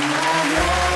Toujours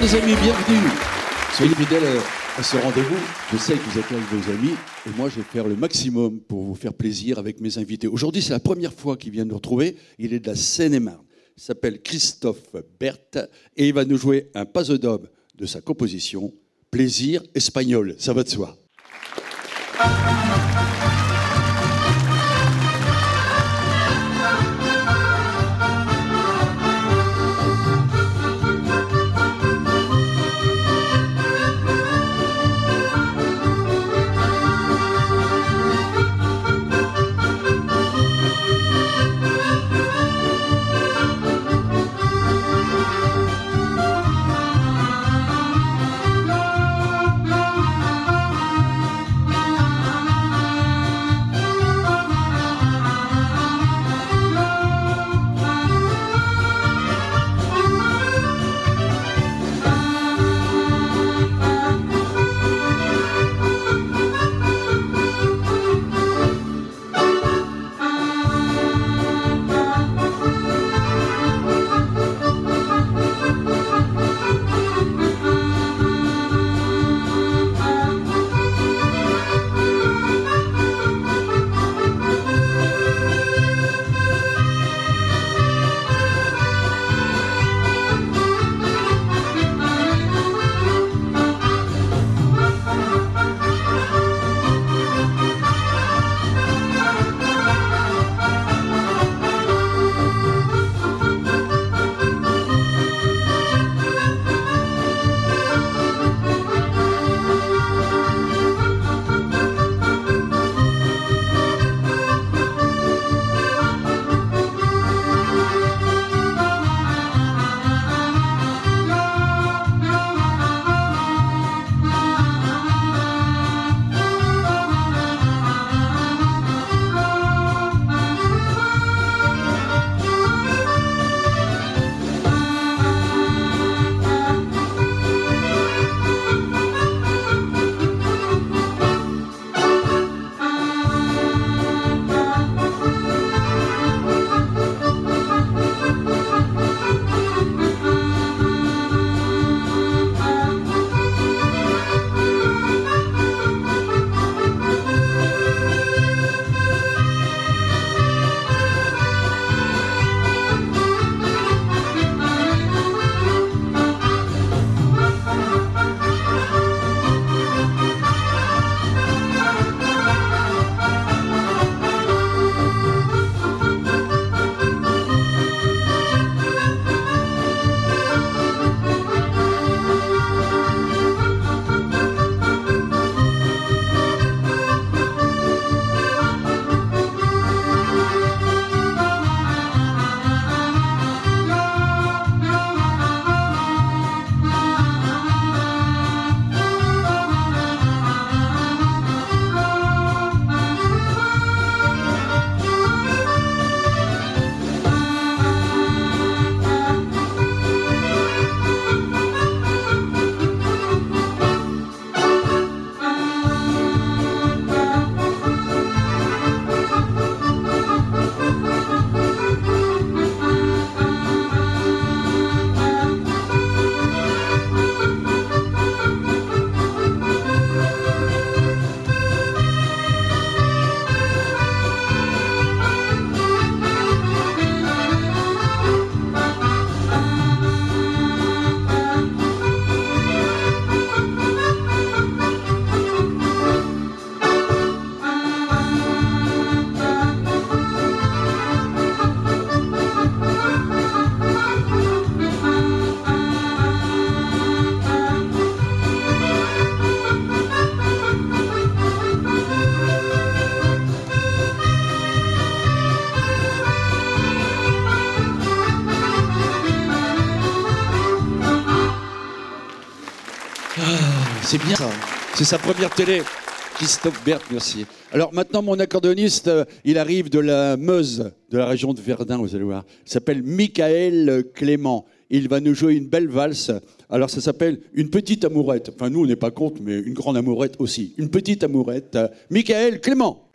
Bonjour les amis, bienvenue. Soyez fidèles à ce rendez-vous. Je sais que vous êtes avec vos amis et moi je vais faire le maximum pour vous faire plaisir avec mes invités. Aujourd'hui c'est la première fois qu'il vient nous retrouver. Il est de la Seine-et-Marne. Il s'appelle Christophe Berthe et il va nous jouer un pasodome de sa composition Plaisir espagnol. Ça va de soi. C'est bien ça. C'est sa première télé. Christophe Berthe, merci. Alors maintenant, mon accordéoniste, euh, il arrive de la Meuse, de la région de Verdun, vous allez voir. Il s'appelle Michael Clément. Il va nous jouer une belle valse. Alors ça s'appelle Une petite amourette. Enfin, nous, on n'est pas contre, mais une grande amourette aussi. Une petite amourette. Euh, Michael Clément.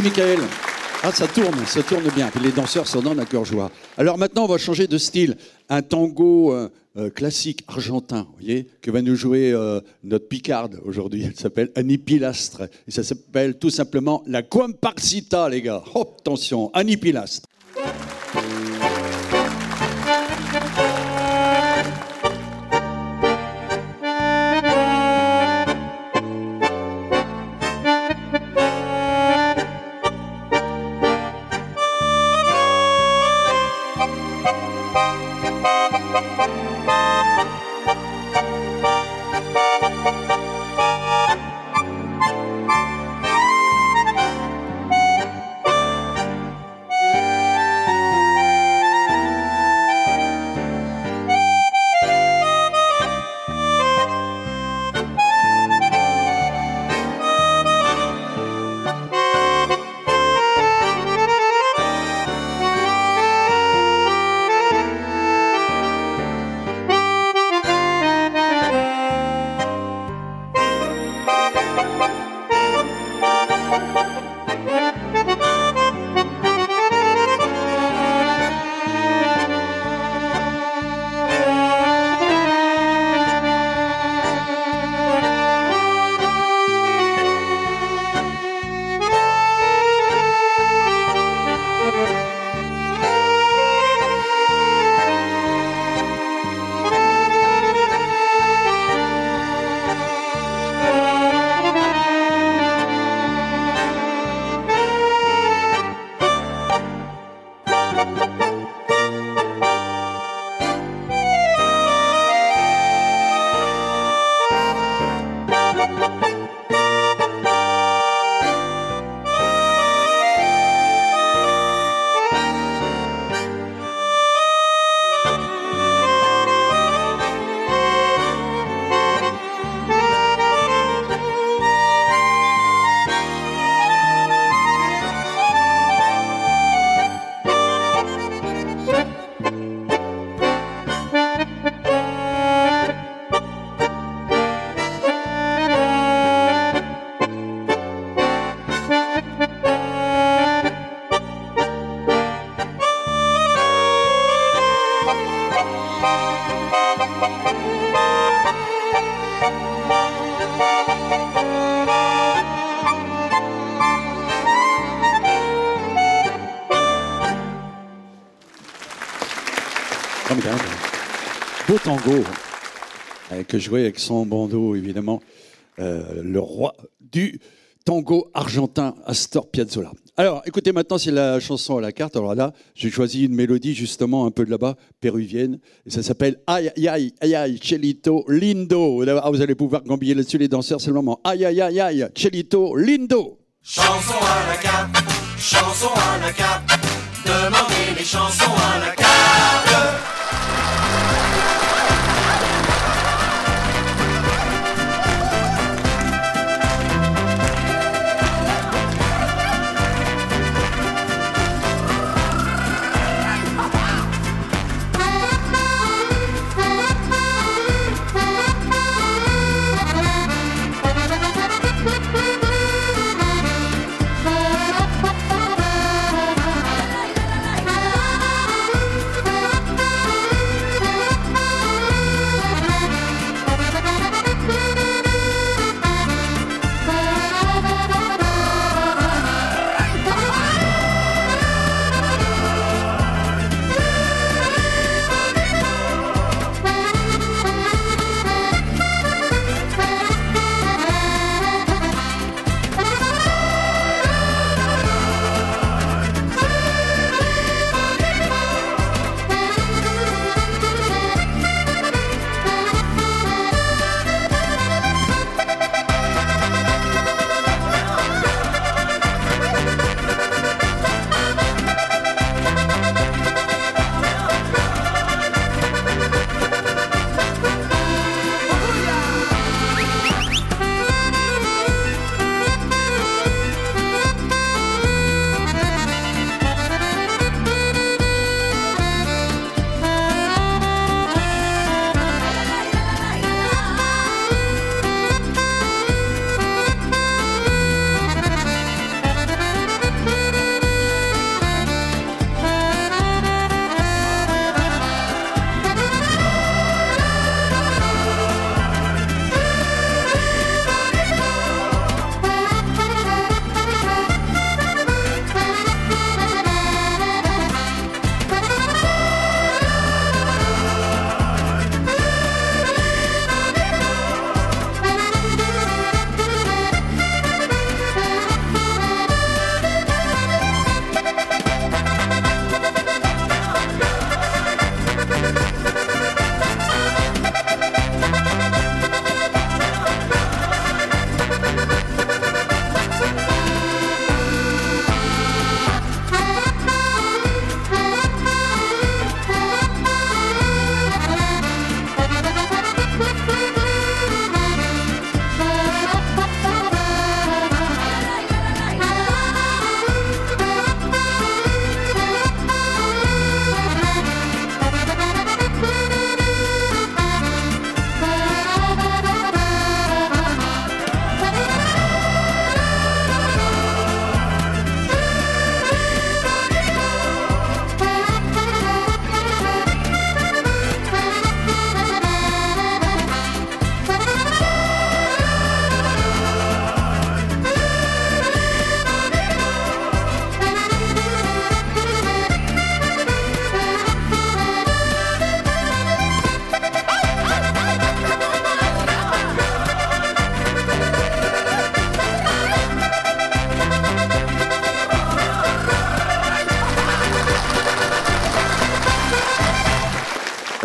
Merci Michael. Ah, ça tourne, ça tourne bien. Les danseurs s'en donnent à cœur joie. Alors maintenant, on va changer de style. Un tango euh, euh, classique argentin, vous voyez, que va nous jouer euh, notre Picarde aujourd'hui. Elle s'appelle Annie Pilastre. Et ça s'appelle tout simplement la Comparsita, les gars. Hop, attention, Annie Pilastre. Que jouait avec son bandeau, évidemment, euh, le roi du tango argentin, Astor Piazzolla. Alors, écoutez, maintenant, c'est la chanson à la carte. Alors là, j'ai choisi une mélodie, justement, un peu de là-bas, péruvienne. Et ça s'appelle Aïe, aïe, aïe, aïe, Chelito Lindo. Ah, vous allez pouvoir gambiller là-dessus, les danseurs, c'est le moment. Aïe, aïe, aïe, aïe, Chelito Lindo. Chanson à la carte, chanson à la carte, demandez les chansons à la carte.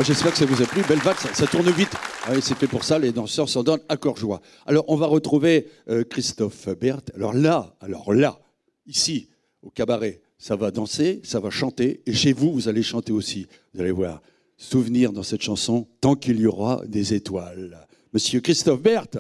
J'espère que ça vous a plu. Belle vague, ça, tourne vite. Ah c'est fait pour ça, les danseurs s'en donnent à corps joie. Alors, on va retrouver euh, Christophe Berthe. Alors là, alors là, ici, au cabaret, ça va danser, ça va chanter. Et chez vous, vous allez chanter aussi. Vous allez voir, souvenir dans cette chanson, tant qu'il y aura des étoiles. Monsieur Christophe Berthe.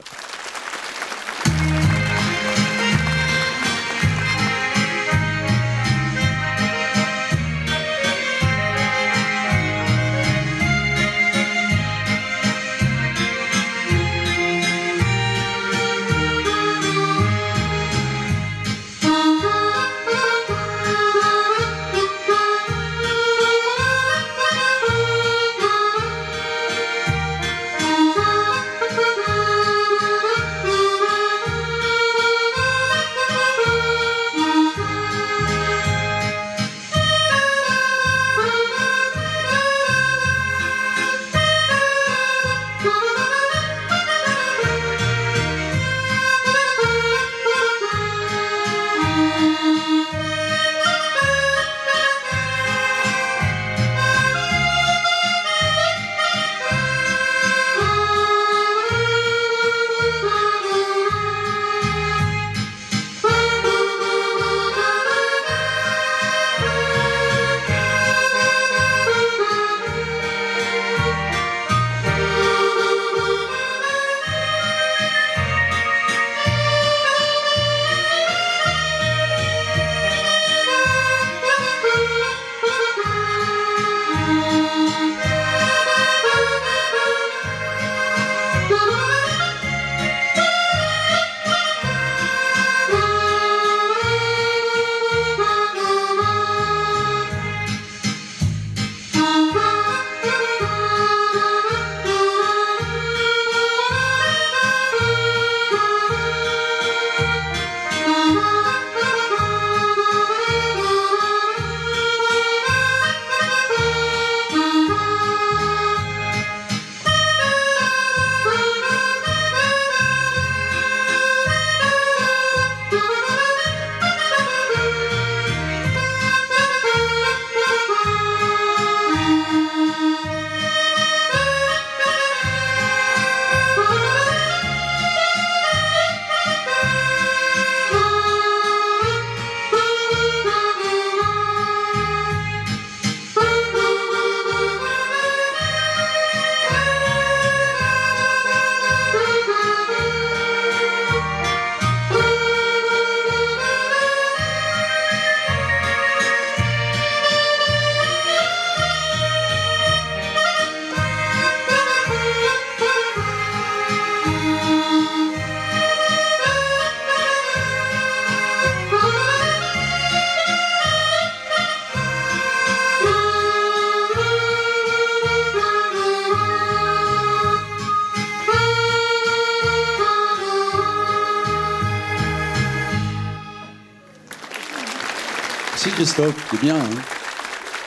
Christophe, c'est bien. hein.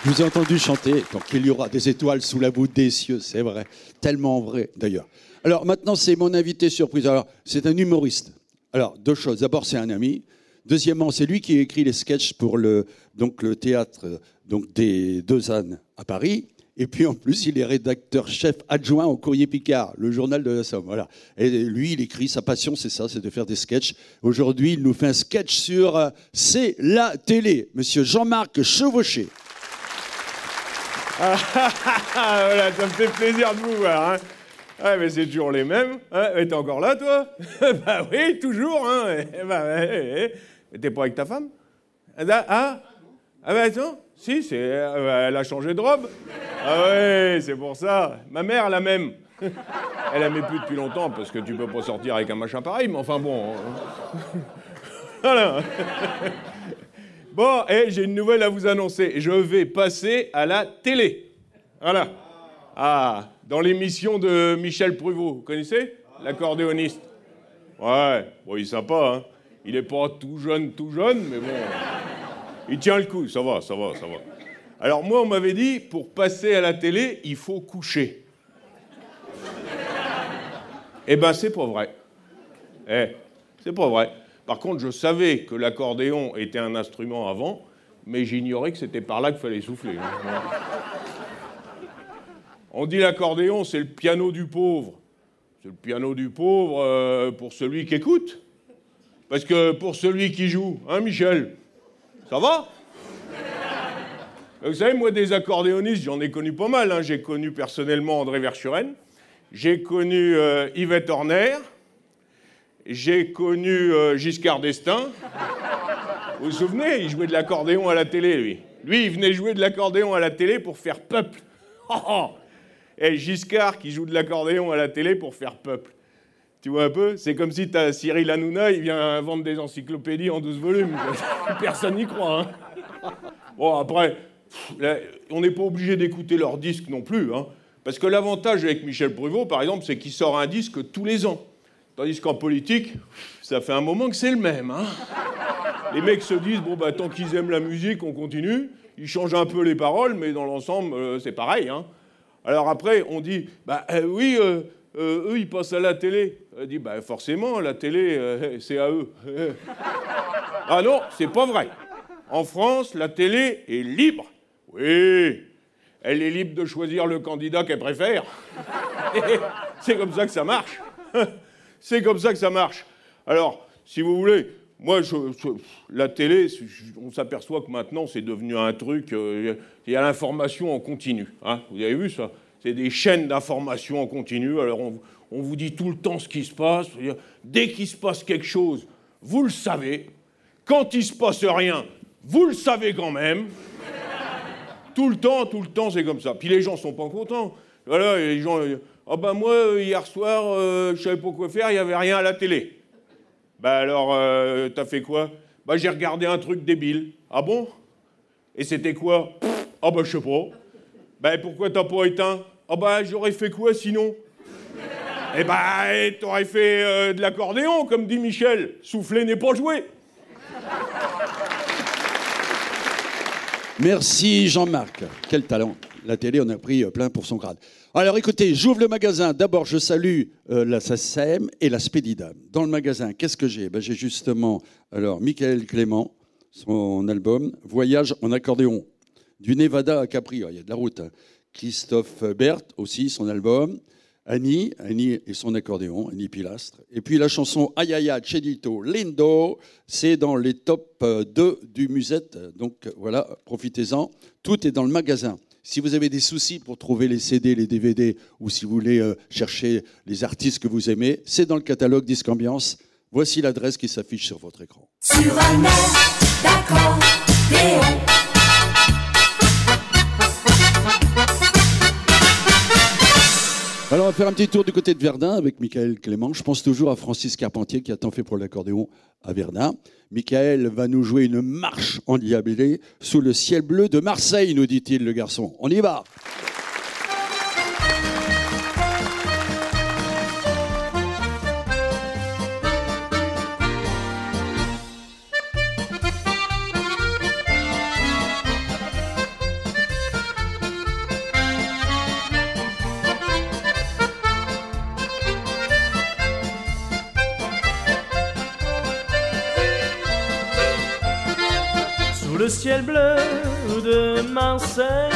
je vous ai entendu chanter tant qu'il y aura des étoiles sous la voûte des cieux, c'est vrai, tellement vrai d'ailleurs. Alors maintenant c'est mon invité surprise. Alors c'est un humoriste. Alors deux choses. D'abord c'est un ami. Deuxièmement c'est lui qui écrit les sketchs pour le donc le théâtre euh, donc des Deux Ânes à Paris. Et puis en plus, il est rédacteur chef adjoint au Courrier Picard, le journal de la Somme. Voilà. Et lui, il écrit, sa passion, c'est ça, c'est de faire des sketchs. Aujourd'hui, il nous fait un sketch sur euh, C'est la télé. Monsieur Jean-Marc Chevauché. Ah, voilà, ça me fait plaisir de vous voir. Hein. Ah, mais c'est toujours les mêmes. Hein. T'es encore là, toi? Bah oui, toujours. Hein. Eh bah, ouais, ouais. Mais T'es pas avec ta femme? Ah, ah Ah bah attends, si, c'est, euh, elle a changé de robe. Ah ouais, c'est pour ça. Ma mère, la même. Elle la met plus depuis longtemps parce que tu peux pas sortir avec un machin pareil, mais enfin bon. hein. voilà. Bon, et j'ai une nouvelle à vous annoncer. Je vais passer à la télé. Voilà. Ah, dans l'émission de Michel Pruvot, vous connaissez? L'accordéoniste. Ouais, bon, il est sympa, hein. Il est pas tout jeune, tout jeune, mais bon. Il tient le coup, ça va, ça va, ça va. Alors moi, on m'avait dit, pour passer à la télé, il faut coucher. Eh ben, c'est pas vrai. Eh, c'est pas vrai. Par contre, je savais que l'accordéon était un instrument avant, mais j'ignorais que c'était par là qu'il fallait souffler. On dit l'accordéon, c'est le piano du pauvre. C'est le piano du pauvre euh, pour celui qui écoute. Parce que pour celui qui joue, hein, Michel? Ça va? Vous savez, moi, des accordéonistes, j'en ai connu pas mal. hein. J'ai connu personnellement André Verschuren. J'ai connu euh, Yvette Horner. J'ai connu euh, Giscard d'Estaing. Vous vous souvenez, il jouait de l'accordéon à la télé, lui. Lui, il venait jouer de l'accordéon à la télé pour faire peuple. Oh, oh. Et Giscard qui joue de l'accordéon à la télé pour faire peuple. Tu vois un peu C'est comme si t'as Cyril Hanouna, il vient vendre des encyclopédies en 12 volumes. Personne n'y croit. hein. Bon, après, on n'est pas obligé d'écouter leurs disques non plus. hein. Parce que l'avantage avec Michel Pruvot, par exemple, c'est qu'il sort un disque tous les ans. Tandis qu'en politique, ça fait un moment que c'est le même. hein. Les mecs se disent, bon, bah, tant qu'ils aiment la musique, on continue. Ils changent un peu les paroles, mais dans l'ensemble, euh, c'est pareil. hein. Alors après, on dit, bah euh, oui, euh, eux, ils passent à la télé. On dit, bah forcément, la télé, euh, c'est à eux. ah non, c'est pas vrai. En France, la télé est libre. Oui, elle est libre de choisir le candidat qu'elle préfère. c'est comme ça que ça marche. c'est comme ça que ça marche. Alors, si vous voulez, moi, je, la télé, on s'aperçoit que maintenant, c'est devenu un truc. euh, Il y a l'information en continu. hein. Vous avez vu ça? C'est des chaînes d'information en continu. Alors, on, on vous dit tout le temps ce qui se passe. Dès qu'il se passe quelque chose, vous le savez. Quand il se passe rien, vous le savez quand même. Tout le temps, tout le temps, c'est comme ça. Puis les gens sont pas contents. Voilà, les gens. euh, Ah ben moi, euh, hier soir, euh, je savais pas quoi faire, il y avait rien à la télé. Bah alors, t'as fait quoi? Bah j'ai regardé un truc débile. Ah bon? Et c'était quoi? Ah bah je sais pas. Bah pourquoi t'as pas éteint? Ah bah j'aurais fait quoi sinon? Eh eh, t'aurais fait euh, de l'accordéon, comme dit Michel. Souffler n'est pas jouer. Merci Jean-Marc. Quel talent. La télé, on a pris euh, plein pour son grade. Alors écoutez, j'ouvre le magasin. D'abord, je salue euh, la SACEM et la Spédidam. Dans le magasin, qu'est-ce que j'ai? Ben, J'ai justement alors Michael Clément, son album Voyage en accordéon. Du Nevada à Capri, il y a de la route. hein. Christophe Berthe aussi, son album. Annie, Annie et son accordéon, Annie Pilastre. Et puis la chanson Ayaya Chedito Lindo, c'est dans les top euh, 2 du Musette. Donc voilà, profitez-en. Tout est dans le magasin. Si vous avez des soucis pour trouver les CD, les DVD, ou si vous voulez euh, chercher les artistes que vous aimez, c'est dans le catalogue Disque Ambiance. Voici l'adresse qui s'affiche sur votre écran. Sur un air d'accordéon. Alors on va faire un petit tour du côté de Verdun avec Michael Clément. Je pense toujours à Francis Carpentier qui a tant fait pour l'accordéon à Verdun. Michael va nous jouer une marche endiablée sous le ciel bleu de Marseille, nous dit-il le garçon. On y va ciel bleu de Marseille,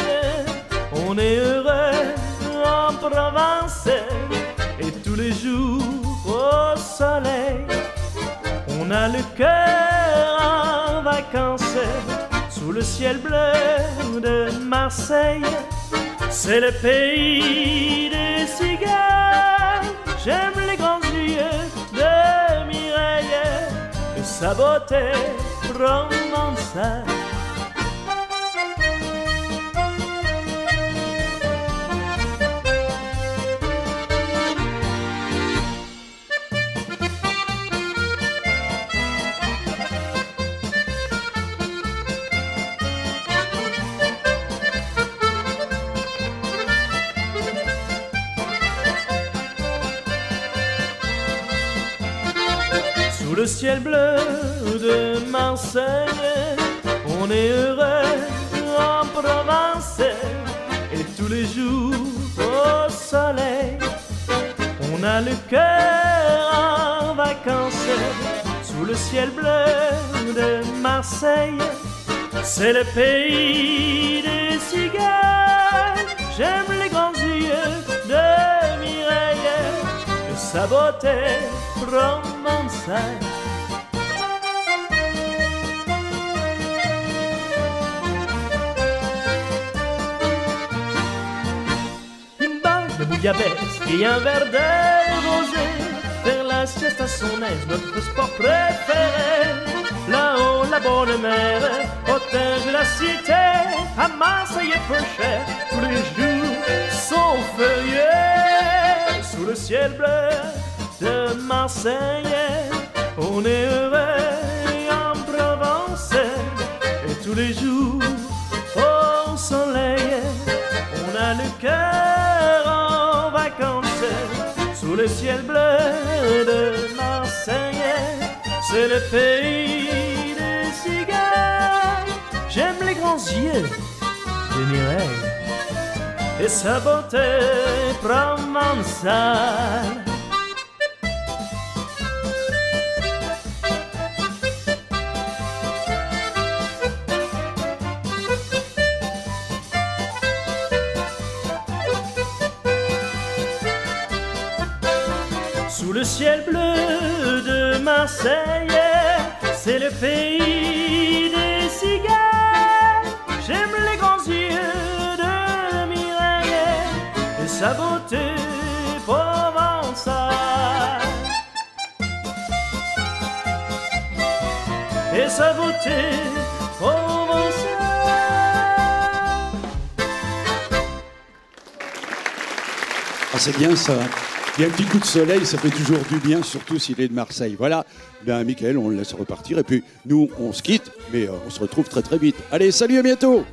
on est heureux en Provence et tous les jours au soleil, on a le cœur en vacances sous le ciel bleu de Marseille. C'est le pays des cigales. J'aime les grands yeux de Mireille et sa beauté provençale. Sous le ciel bleu de Marseille, on est heureux en Provence et tous les jours au soleil, on a le cœur en vacances sous le ciel bleu de Marseille. C'est le pays des cigales. J'aime les grands yeux de Mireille et sa beauté Une balle de bouillabaisse et un verre de rosé. Faire la sieste à son aise, notre sport préféré. Là-haut, la bonne mère, de la cité. À Marseille et peu cher, tous les jours sont fériés. Sous le ciel bleu de Marseille, on est heureux en Provence. Et tous les jours au soleil, on a le cœur en vacances sous le ciel bleu de Marseille. C'est le pays des cigales. J'aime les grands yeux de Mireille et sa beauté provençale. Sous le ciel bleu de Marseille, c'est le pays des cigales. J'aime les grands yeux de Mireille et sa beauté provençale. Et sa beauté provençale. Ah, c'est bien ça. Il y a un petit coup de soleil, ça fait toujours du bien, surtout s'il est de Marseille. Voilà. Ben, Michael, on le laisse repartir. Et puis, nous, on se quitte, mais euh, on se retrouve très très vite. Allez, salut, à bientôt.